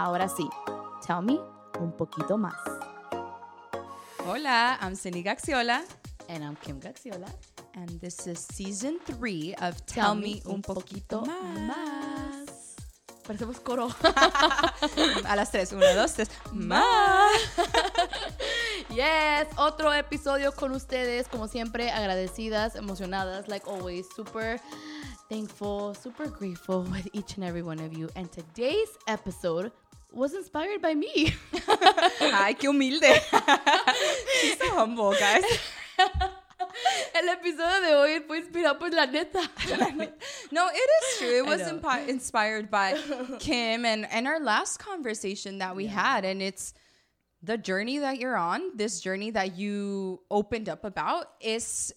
Ahora sí, tell me un poquito más. Hola, I'm Cindy Gaxiola, And I'm Kim Gaxiola. and this is season three of Tell, Me Un Poquito Más. Parecemos coro. A las tres, uno, dos, tres. Más. yes, otro episodio con ustedes, como siempre, agradecidas, emocionadas, like always, super thankful, super grateful with each and every one of you. And today's episode was inspired by me. Ay, qué humilde. She's so humble, guys. El episodio de hoy fue inspirado por la neta. No, it is true. It was impi- inspired by Kim and, and our last conversation that we had. And it's the journey that you're on, this journey that you opened up about, is.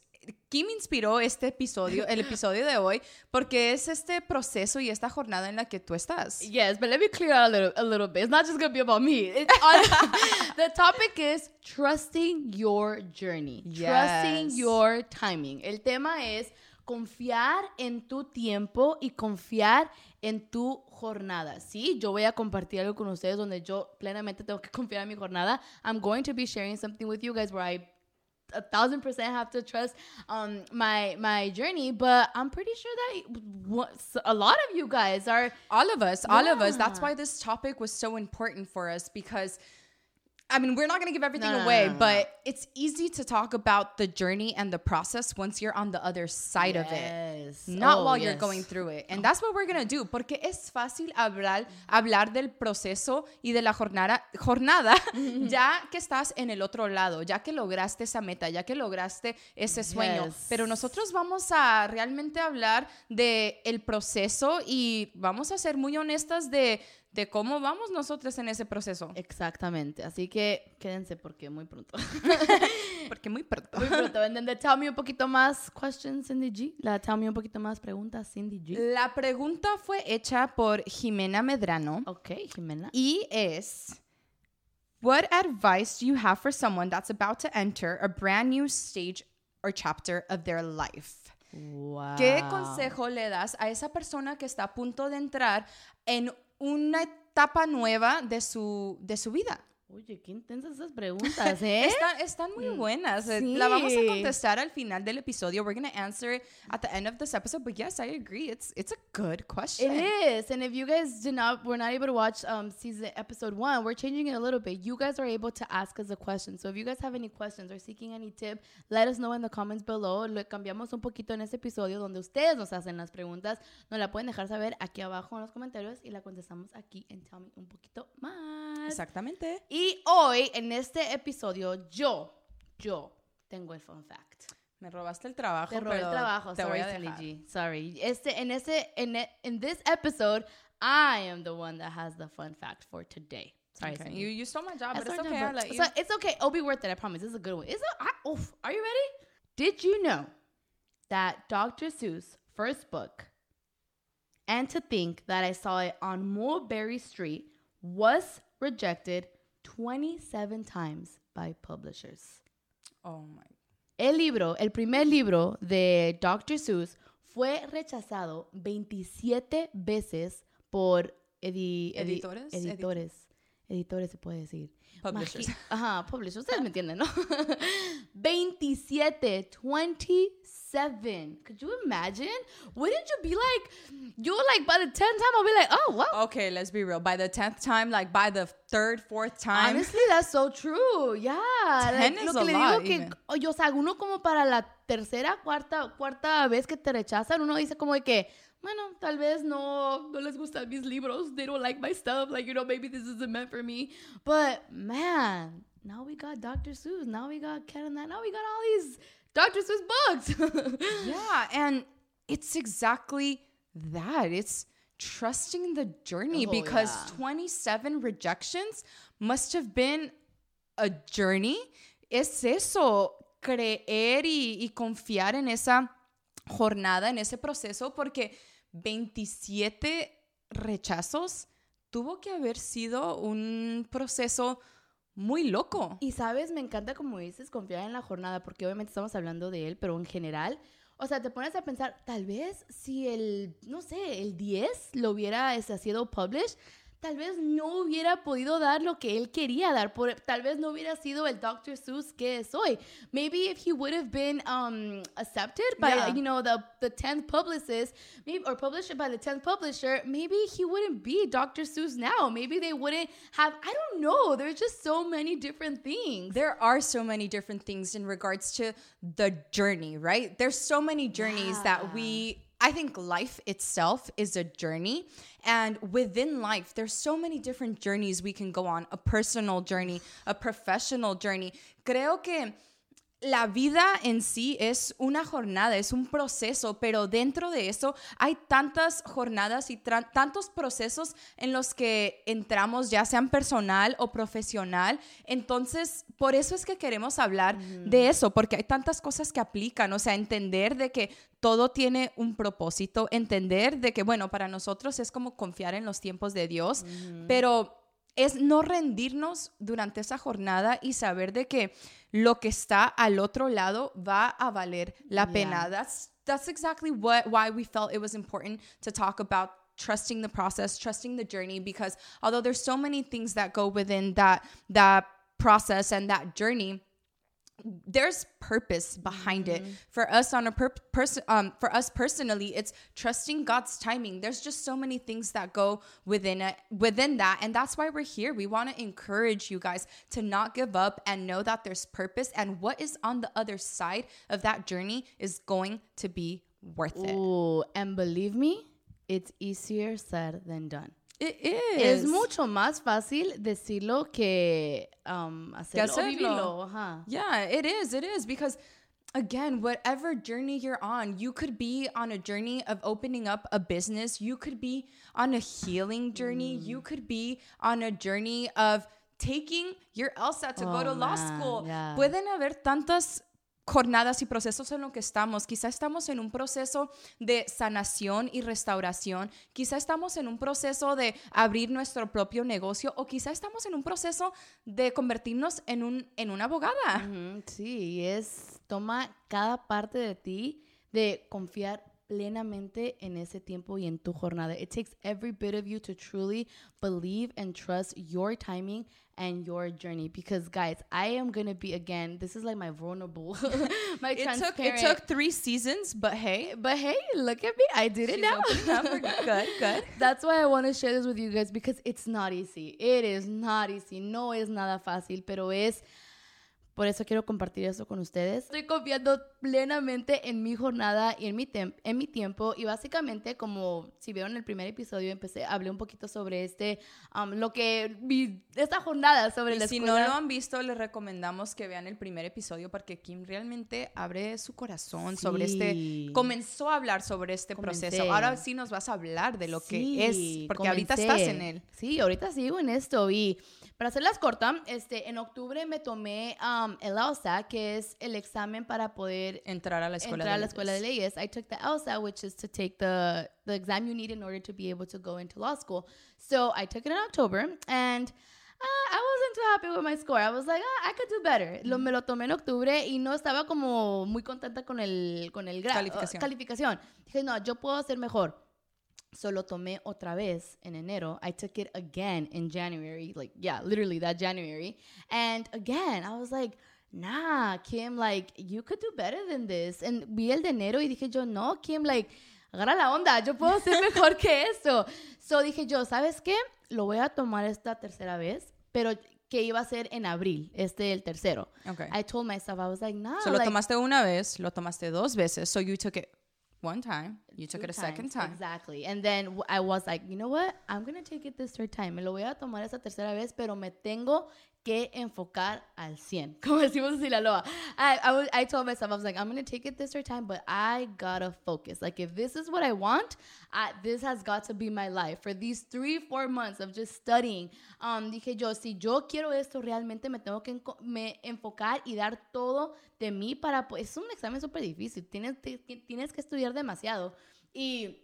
Kim inspiró este episodio, el episodio de hoy, porque es este proceso y esta jornada en la que tú estás. Yes, but let me clear out a little, a little bit. It's not just gonna be about me. It's on, the topic is trusting your journey, trusting Yes. your timing. El tema es confiar en tu tiempo y confiar en tu jornada. Sí, yo voy a compartir algo con ustedes donde yo plenamente tengo que confiar en mi jornada. I'm going to be sharing something with you guys where I a thousand percent have to trust um my my journey but i'm pretty sure that a lot of you guys are all of us all of us. That's why this topic was so important for us because I mean, we're not going to give everything No, no, away, no, but it's easy to talk about the journey and the process once you're on the other side of it. Yes. Not Oh, while you're yes. going through it. And that's what we're going to do. Porque es fácil hablar, hablar del proceso y de la jornada, jornada ya que estás en el otro lado, ya que lograste esa meta, ya que lograste ese sueño. Yes. Pero nosotros vamos a realmente hablar de el proceso y vamos a ser muy honestas de, de cómo vamos nosotros en ese proceso. Exactamente. Así que quédense porque muy pronto. Porque muy pronto. muy pronto. And then the tell me un poquito más questions, Cindy G. La tell me un poquito más preguntas, Cindy G. La pregunta fue hecha por Jimena Medrano. Ok, Jimena. Y es What advice do you have for someone that's about to enter a brand new stage or chapter of their life? Wow. ¿Qué consejo le das a esa persona que está a punto de entrar en una etapa nueva de su, de su vida? Oye, qué intensas esas preguntas, ¿eh? Están, están muy buenas. Eh, sí. La vamos a contestar al final del episodio. We're going to answer it at the end of this episode. But yes, I agree. It's, it's a good question. It is, and if you guys did not, were not able to watch um season episode one, we're changing it a little bit. You guys are able to ask us a question. So if you guys have any questions or seeking any tip, let us know in the comments below. Lo cambiamos un poquito en este episodio donde ustedes nos hacen las preguntas. Nos la pueden dejar saber aquí abajo en los comentarios y la contestamos aquí en Tell Me un poquito más. Exactamente. Y hoy en este episodio yo, yo tengo el fun fact. Me robaste el trabajo. Te robé el trabajo. Te Sorry, voy a dejar. G. Sorry. Este, en este, en, in this episode, I am the one that has the fun fact for today. Sorry, Okay. You, you stole my job, but it's okay. job, I'll but- let you. So it's okay. It'll be worth it. I promise. This is a good one. Is it? I, oof. Are you ready? Did you know that Dr. Seuss' first book, and to think that I saw it on Mulberry Street, was rejected 27 times by publishers? oh my. El libro, el primer libro de Dr. Seuss fue rechazado 27 veces por edi- edi- Editores, editores. Editores se puede decir. Publishers. Magi- Ajá, publishers. Ustedes me entienden, ¿no? 27, 27. Could you imagine? Wouldn't you be like, you like by the 10th time, I'll be like, oh, wow. Okay, let's be real. By the tenth time, like by the third, fourth time, Honestly, that's so true. Yeah. Ten Like, is lo a que le lot, digo que, even. oye, o sea, uno como para la tercera, cuarta, cuarta vez que te rechazan, uno dice como de que, bueno, tal vez no, no les gustan mis libros. They don't like my stuff. Like, you know, maybe this isn't meant for me. But, man, now we got Dr. Seuss. Now we got Cat and that. Now we got all these Dr. Seuss books. yeah, and it's exactly that. It's trusting the journey Oh, because yeah. 27 rejections must have been a journey. Es eso, creer y, y confiar en esa jornada, en ese proceso, porque 27 rechazos tuvo que haber sido un proceso muy loco. Y sabes, me encanta como dices, confiar en la jornada, porque obviamente estamos hablando de él, pero en general, o sea, te pones a pensar, tal vez si el, no sé, el 10 lo hubiera este, sido published, tal vez no hubiera podido dar lo que él quería dar. Por, tal vez no hubiera sido el Dr. Seuss que es hoy. Maybe if he would have been um, accepted by, Yeah. you know, the, the 10th publicist, maybe, or published by the 10th publisher, maybe he wouldn't be Dr. Seuss now. Maybe they wouldn't have, I don't know. There's just so many different things. There are so many different things in regards to the journey, right? There's so many journeys that we I think life itself is a journey and within life there's so many different journeys we can go on, a personal journey, a professional journey. Creo que la vida en sí es una jornada, es un proceso, pero dentro de eso hay tantas jornadas y tantos procesos en los que entramos, ya sean personal o profesional. Entonces, por eso es que queremos hablar de eso, porque hay tantas cosas que aplican, o sea, entender de que todo tiene un propósito, entender de que, bueno, para nosotros es como confiar en los tiempos de Dios, pero es no rendirnos durante esa jornada y saber de que lo que está al otro lado va a valer la Yeah. pena. That's that's exactly what why we felt it was important to talk about trusting the process, trusting the journey because although there's so many things that go within that that process and that journey, there's purpose behind it. For us on a per- person um for us personally it's trusting god's timing. There's just so many things that go within it within that and that's why we're here. We want to encourage you guys to not give up and know that there's purpose and what is on the other side of that journey is going to be worth it. Ooh, and believe me, it's easier said than done. It Es mucho más fácil decirlo que um, hacerlo, hacerlo. vivirlo. Ajá. Yeah, it is. It is because again, whatever journey you're on, you could be on a journey of opening up a business, you could be on a healing journey, Mm. you could be on a journey of taking your LSAT to go Oh, to law school. yeah. Pueden haber tantas jornadas y procesos en lo que estamos. Quizá estamos en un proceso de sanación y restauración. Quizá estamos en un proceso de abrir nuestro propio negocio o quizá estamos en un proceso de convertirnos en, un, en una abogada. Sí, es, toma cada parte de ti de confiar plenamente en ese tiempo y en tu jornada. It takes every bit of you to truly believe and trust your timing and your journey. Because guys, I am gonna be again. This is like my vulnerable, my It took, transparent. it took three seasons, but hey, but hey, look at me. I did it she's now. up. We're good, good. That's why I want to share this with you guys because it's not easy. It is not easy. No es nada fácil, pero es. Por eso quiero compartir eso con ustedes. Estoy confiando plenamente en mi jornada y en mi, tem- en mi tiempo. Y básicamente, como si vieron el primer episodio, empecé, hablé un poquito sobre este, um, lo que, esta jornada sobre Y la si no lo han visto, les recomendamos que vean el primer episodio porque Kim realmente abre su corazón sobre este, comenzó a hablar sobre este Comencé. proceso. Ahora sí nos vas a hablar de lo que Sí, es, porque ahorita estás en él. Sí, ahorita sigo en esto. Y para hacerlas cortas, este, en octubre me tomé um, el LSAT, que es el examen para poder Entrar a la escuela entrar a de la escuela de leyes. I took the LSAT, which is to take the, the exam you need in order to be able to go into law school. So I took it in October, and uh, I wasn't too happy with my score. I was like, ah, I could do better. Lo, me lo tomé en octubre y no estaba como muy contenta con el, con el gra- Calificación. calificación. Dije, no, yo puedo hacer mejor. Solo tomé otra vez en enero. I took it again in January, like yeah, literally that January. And again, I was like, nah, Kim, like you could do better than this. And vi el de enero y dije yo, no, Kim, like agarra la onda, yo puedo ser mejor que eso. So dije yo, ¿sabes qué? Lo voy a tomar esta tercera vez, pero que iba a ser en abril, este el tercero. Okay. I told myself, I was like, nah, So lo like, tomaste una vez, lo tomaste dos veces. So you took it one time, you took it a second time. Exactly. And then I was like, you know what? I'm going to take it this third time. Me lo voy a tomar esa tercera vez, pero me tengo que enfocar al 100. Como decimos en Sinaloa. I, I, was, I told myself, I was like, I'm going to take it this third time, but I got to focus. Like, if this is what I want, I, this has got to be my life. For these three, four months of just studying, um, dije yo, si yo quiero esto, realmente me tengo que enco- me enfocar y dar todo de mí para... Es un examen súper difícil. Tienes, ti- ti- tienes que estudiar demasiado. Y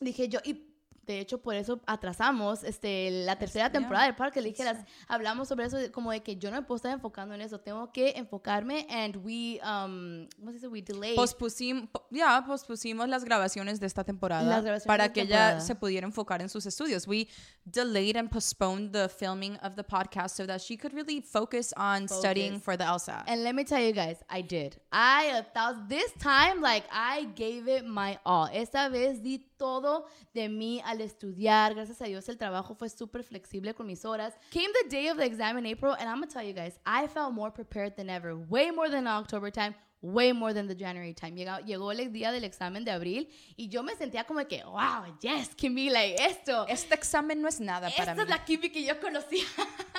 dije yo, y de hecho, por eso atrasamos este, la tercera yeah, temporada del parque. Le dijeras, hablamos sobre eso, de- como de que yo no me puedo estar enfocando en eso. Tengo que enfocarme and we, um, ¿cómo se dice? We delayed. Pospusim- po- ya, pospusimos las grabaciones de esta temporada para que temporada. ella se pudiera enfocar en sus estudios. We delayed and postponed the filming of the podcast so that she could really focus on studying for the LSAT. And let me tell you guys, I did. I a thousand, this time, like I gave it my all. Esta vez di todo de mí al estudiar. Gracias a Dios el trabajo fue súper flexible con mis horas. Came the day of the exam in April, and I'm gonna tell you guys, I felt more prepared than ever. Way more than October time. Way more than the January time. Llegó, llegó el día del examen de abril y yo me sentía como que, wow, yes, Kimmy, like esto. este examen no es nada para Esta mí. es la Kimi que yo conocía.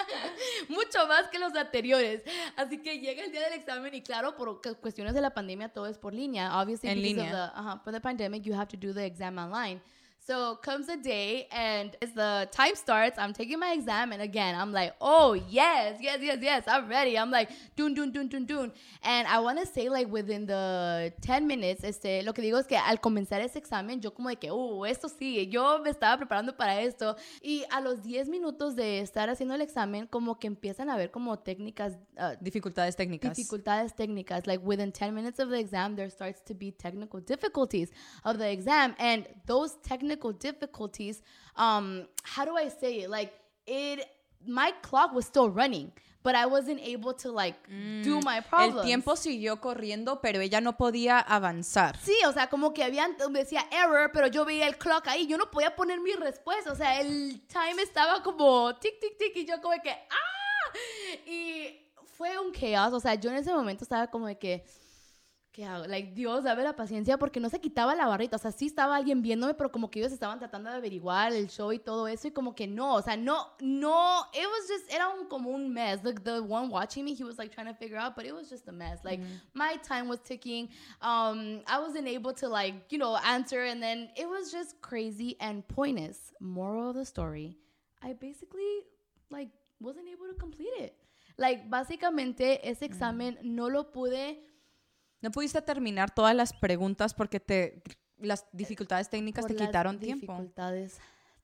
Mucho más que los anteriores. Así que llega el día del examen y claro, por cu- cuestiones de la pandemia todo es por línea. Obviously, En línea. of the, uh for the pandemic, you have to do the exam online. So comes the day and as the time starts, I'm taking my exam and again, I'm like, oh yes, yes, yes, yes, I'm ready. I'm like, dun, dun, dun, dun, dun. And I want to say like within the 10 minutes, este, lo que digo es que al comenzar ese examen, yo como de que, oh, esto sí, yo me estaba preparando para esto. Y a los 10 minutos de estar haciendo el examen, como que empiezan a ver como técnicas, uh, Dificultades técnicas. dificultades técnicas. Like within 10 minutes of the exam, there starts to be technical difficulties of the exam. And those technical difficulties, um, how do I say it? Like it, my clock was still running, but I wasn't able to like do my problems. El tiempo siguió corriendo, pero ella no podía avanzar. Sí, o sea, como que habían, decía error, pero yo veía el clock ahí, yo no podía poner mi respuesta, o sea, el time estaba como tic, tic, tic, y yo como que, ¡ah! Y fue un chaos, o sea, yo en ese momento estaba como de que, ¿qué hago? Like, Dios, dame la paciencia, porque no se quitaba la barrita, o sea, sí estaba alguien viéndome, pero como que ellos estaban tratando de averiguar el show y todo eso, y como que no, o sea, no, no, it was just, era un, como un mess, the, the one watching me, he was like trying to figure out, but it was just a mess, like, my time was ticking, um, I wasn't able to like, you know, answer, and then it was just crazy and pointless. Moral of the story, I basically, like, wasn't able to complete it. Like, básicamente, ese examen no lo pude... No pudiste terminar todas las preguntas porque te las dificultades técnicas por te las quitaron tiempo. dificultades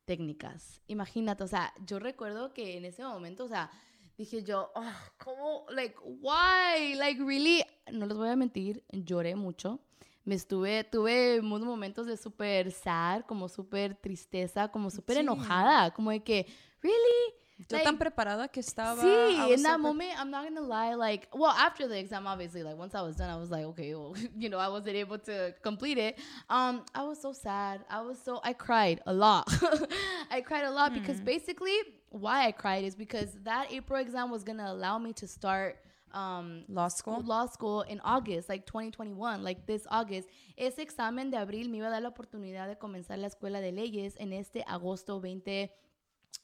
técnicas. Imagínate, o sea, yo recuerdo que en ese momento, o sea, dije yo, "Ah, ¿cómo? Like, why? Like, really? No les voy a mentir, lloré mucho. Me estuve, tuve unos momentos de súper sad, como súper tristeza, como súper Sí. enojada, como de que, ¿really? Yo Like, tan preparada que estaba. Sí, in that so moment, I'm not gonna lie. Like, well, after the exam, obviously, like once I was done, I was like, okay, well, you know, I wasn't able to complete it. Um, I was so sad. I was so I cried a lot. I cried a lot because basically, why I cried is because that April exam was gonna allow me to start um Law school. law school in August, like 2021, like this August. Ese examen de abril me iba a dar la oportunidad de comenzar la escuela de leyes en este agosto 20,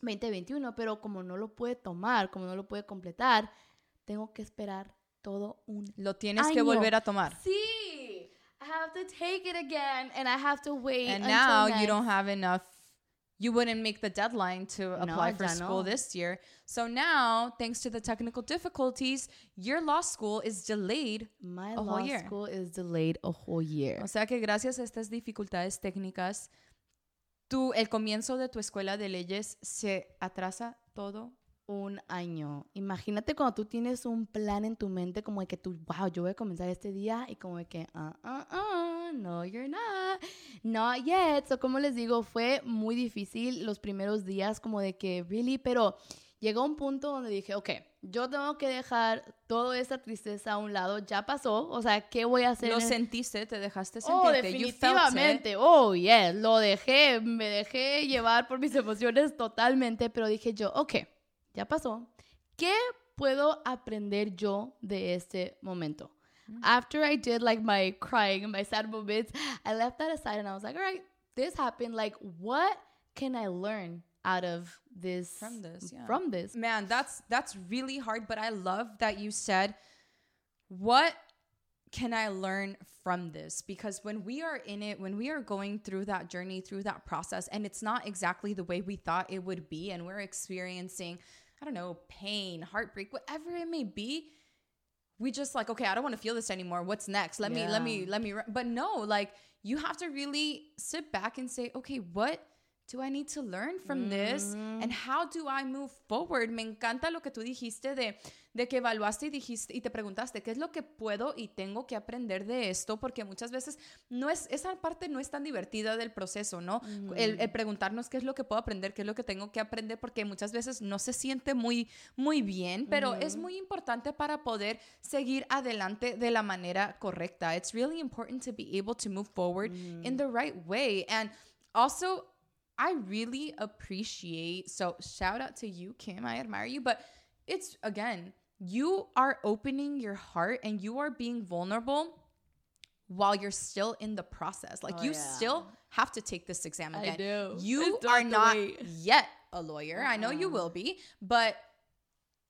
2021, pero como no lo puede tomar, como no lo puede completar, tengo que esperar todo un Lo tienes que año. volver a tomar. Sí, I have to take it again and I have to wait And until now you next. don't have enough. You wouldn't make the deadline to apply for ya school no. this year. So now, thanks to the technical difficulties, your law school is delayed. My a whole law year. school is delayed a whole year. O sea que gracias a estas dificultades técnicas, tú, el comienzo de tu escuela de leyes se atrasa todo. un año. Imagínate cuando tú tienes un plan en tu mente como de que tú, wow, yo voy a comenzar este día y como de que, ah, ah, ah, no, you're not, not yet. So, como les digo, fue muy difícil los primeros días como de que, really, pero llegó un punto donde dije, ok, yo tengo que dejar toda esa tristeza a un lado, ya pasó, o sea, ¿qué voy a hacer? Lo sentiste, te dejaste Oh, you felt it. definitivamente. Oh, yes. Lo dejé, me dejé llevar por mis emociones totalmente, pero dije yo, ok, ya pasó. ¿Qué puedo aprender yo de este momento? Mm. After I did like my crying and my sad moments, I left that aside and I was like, all right, this happened. Like, what can I learn out of this? From this, yeah. From this. Man, that's that's really hard, but I love that you said what can I learn from this? Because when we are in it, when we are going through that journey, through that process, and it's not exactly the way we thought it would be, and we're experiencing, I don't know, pain, heartbreak, whatever it may be, we just like, okay, I don't want to feel this anymore. What's next? Let me, let me, let me. But no, like, you have to really sit back and say, okay, what do I need to learn from this? And how do I move forward? Me encanta lo que tú dijiste de, de que evaluaste y dijiste y te preguntaste qué es lo que puedo y tengo que aprender de esto, porque muchas veces no es, esa parte no es tan divertida del proceso, ¿no? El, el preguntarnos qué es lo que puedo aprender, qué es lo que tengo que aprender, porque muchas veces no se siente muy, muy bien, pero es muy importante para poder seguir adelante de la manera correcta. It's really important to be able to move forward in the right way. And also, I really appreciate. So shout out to you, Kim. I admire you, but it's again, you are opening your heart and you are being vulnerable while you're still in the process. Like Oh, you yeah. still have to take this exam again. I do. You I are not wait. yet a lawyer. I know you Uh-uh. will be, but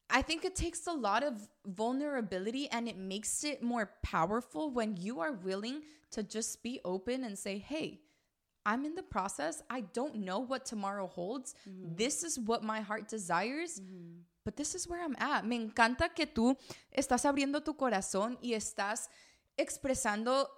I think it takes a lot of vulnerability and it makes it more powerful when you are willing to just be open and say, hey, I'm in the process. I don't know what tomorrow holds. Mm-hmm. This is what my heart desires, but this is where I'm at. Me encanta que tú estás abriendo tu corazón y estás expresando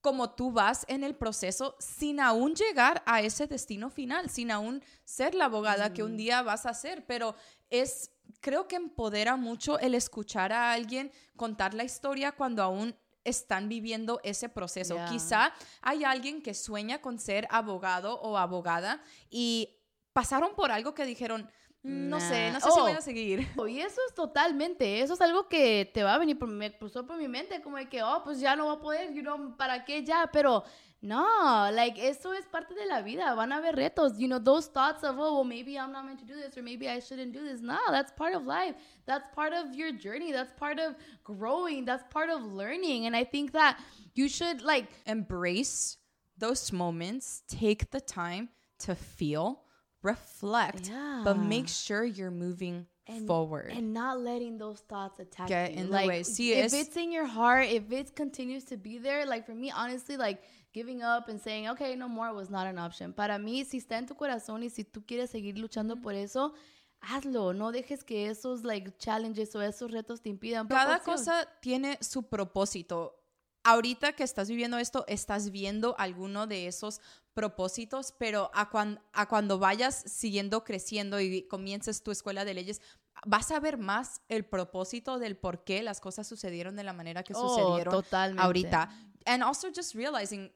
como tú vas en el proceso sin aún llegar a ese destino final, sin aún ser la abogada que un día vas a ser, pero es creo que empodera mucho el escuchar a alguien contar la historia cuando aún están viviendo ese proceso. Yeah. Quizá hay alguien que sueña con ser abogado o abogada y pasaron por algo que dijeron, "Mm, no sé, no sé si Oh. voy a seguir. Y eso es totalmente, eso es algo que te va a venir, por, me cruzó por mi mente, como de que, oh, pues ya no va a poder, you know, ¿para qué ya? Pero no, like, eso es parte de la vida, van a haber retos, you know, those thoughts of, oh, well, maybe I'm not meant to do this, or maybe I shouldn't do this. No, that's part of life. That's part of your journey. That's part of growing. That's part of learning. And I think that you should, like, embrace those moments, take the time to feel, reflect, but make sure you're moving and, forward. and not letting those thoughts attack Get you. in the like, way. See, if it's in your heart, if it continues to be there, like for me, honestly, like giving up and saying, okay, no more was not an option. Para mí, si está en tu corazón y si tú quieres seguir luchando por eso, hazlo. No dejes que esos like challenges o esos retos te impidan. Cada cosa tiene su propósito. Ahorita que estás viviendo esto, estás viendo alguno de esos propósitos, pero a, cuan- a cuando vayas siguiendo creciendo y comiences tu escuela de leyes, vas a ver más el propósito del por qué las cosas sucedieron de la manera que Oh, sucedieron totalmente. ahorita. And also just realizing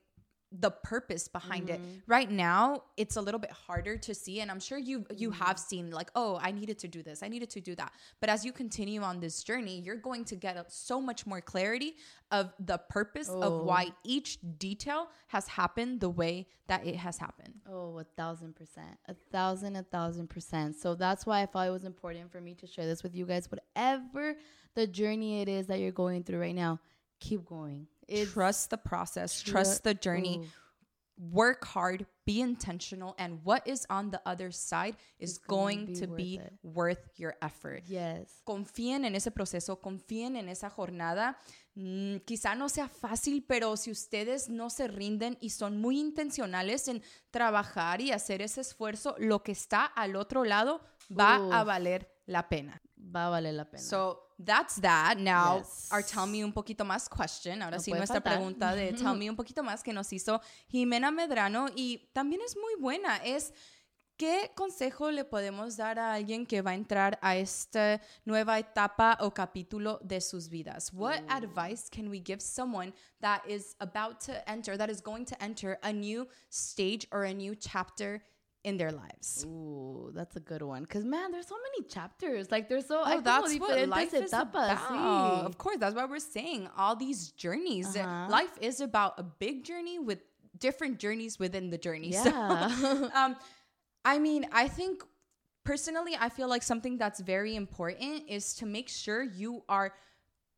the purpose behind it. Mm-hmm. Right now, it's a little bit harder to see and I'm sure you you mm-hmm. have seen like, "Oh, I needed to do this. I needed to do that." But as you continue on this journey, you're going to get so much more clarity of the purpose Oh. of why each detail has happened the way that it has happened. Oh, a thousand percent. A thousand, a thousand percent. So that's why I thought it was important for me to share this with you guys. Whatever the journey it is that you're going through right now, keep going. It's trust the process, tru- trust the journey. Ooh. Work hard, be intentional, and what is on the other side is going be to worth be worth your effort. Yes. confíen en ese proceso, confíen en esa jornada. Mm, quizá no sea fácil, pero si ustedes no se rinden y son muy intencionales en trabajar y hacer ese esfuerzo, lo que está al otro lado va a valer la pena. Va a valer la pena. So that's that. Now, Yes. our tell me un poquito más question. Ahora No sí, nuestra faltar. pregunta de tell me un poquito más que nos hizo Jimena Medrano y también es muy buena. Es ¿Qué consejo le podemos dar a alguien que va a entrar a esta nueva etapa o capítulo de sus vidas? What advice can we give someone that is about to enter, that is going to enter a new stage or a new chapter in their lives? Ooh, that's a good one. Cause man, there's so many chapters. Like there's so Oh, that's what life is about. sí. Of course, that's why we're saying all these journeys. Uh-huh. Life is about a big journey with different journeys within the journey. So, Yeah. um, I mean, I think personally, I feel like something that's very important is to make sure you are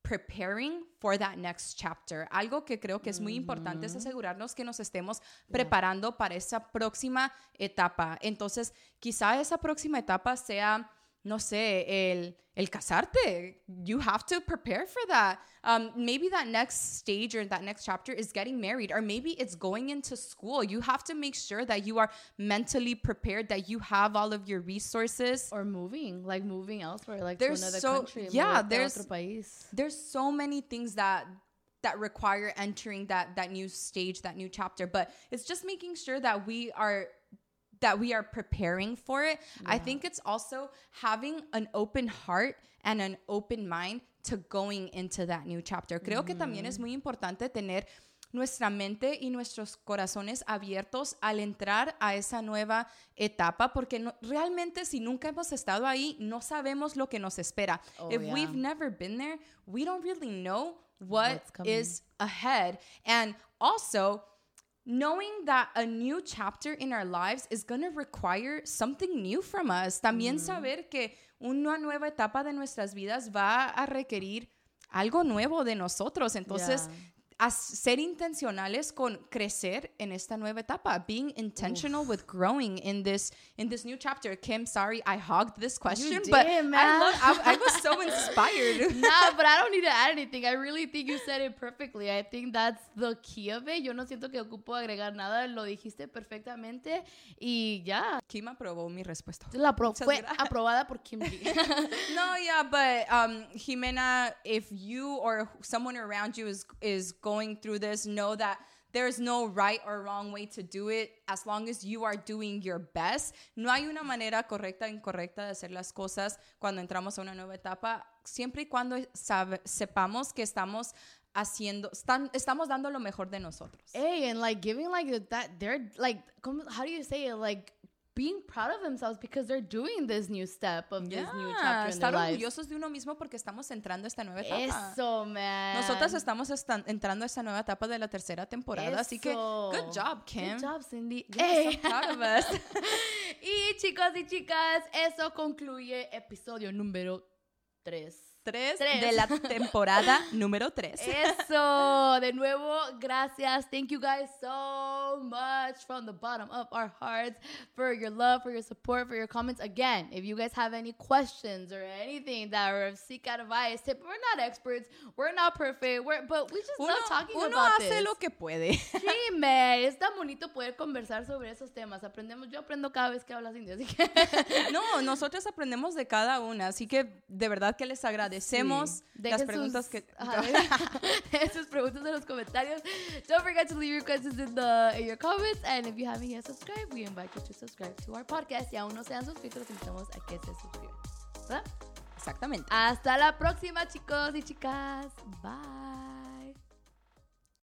preparing for that next chapter. Algo que creo que es muy importante es asegurarnos que nos estemos preparando para esa próxima etapa. Entonces, quizá esa próxima etapa sea, no sé, el, el casarte. You have to prepare for that. Um, maybe that next stage or that next chapter is getting married, or maybe it's going into school. You have to make sure that you are mentally prepared, that you have all of your resources. or moving, like moving elsewhere, like There's to another so- country. yeah, there's- there's so many things that that require entering that that new stage that new chapter but it's just making sure that we are that we are preparing for it. I think it's also having an open heart and an open mind to going into that new chapter. Creo que también es muy importante tener nuestra mente y nuestros corazones abiertos al entrar a esa nueva etapa, porque no- realmente si nunca hemos estado ahí, no sabemos lo que nos espera. Oh, If yeah. we've never been there, we don't really know what is ahead. And also, knowing that a new chapter in our lives is going to require something new from us. También saber que una nueva etapa de nuestras vidas va a requerir algo nuevo de nosotros. Entonces, Yeah. As- ser intencionales con crecer en esta nueva etapa, being intentional with growing in this in this new chapter. Kim, sorry I hogged this question, but did, I, love, I, I was so inspired. nah, but I don't need to add anything. I really think you said it perfectly. I think that's the key of it. Yo no siento que ocupo agregar nada. Lo dijiste perfectamente. Y ya. Kim aprobó mi respuesta. La pro- fue aprobada por Kim. No, yeah, but um, Jimena, if you or someone around you is is going through this, know that there's no right or wrong way to do it as long as you are doing your best. No hay una manera correcta o incorrecta de hacer las cosas cuando entramos a una nueva etapa, siempre y cuando sepamos que estamos haciendo, estamos dando lo mejor de nosotros. hey, and like giving like that, they're like, how do you say it? Like being proud of themselves because they're doing this new step of this new Yeah, chapter in estar lives. orgullosos de uno mismo porque estamos entrando a esta nueva etapa. Eso, man. Nosotras estamos entrando a esta nueva etapa de la tercera temporada, así que Eso. good job, Kim. Good job, Cindy. So proud of us. y chicos y chicas, eso concluye episodio número 3. Tres, Tres. de la temporada número tres. Eso, de nuevo, gracias. Thank you guys so much from the bottom of our hearts for your love, for your support, for your comments. Again, if you guys have any questions or anything that or seek advice, tip, we're not experts, we're not perfect, we're, but we just Uno, love talking uno about hace this. lo que puede. Sí, es tan bonito poder conversar sobre esos temas. Aprendemos, yo aprendo cada vez que hablas indio, así que No, nosotros aprendemos de cada una, así que de verdad que les agradecemos Sí. las preguntas sus, que... sus preguntas en los comentarios. Don't forget to leave your questions in the in your comments. And if you haven't yet subscribed, we invite you to subscribe to our podcast. Y aún no sean suscritos, los invitamos a que se suscriban. ¿Verdad? Exactamente. Hasta la próxima, chicos y chicas. Bye.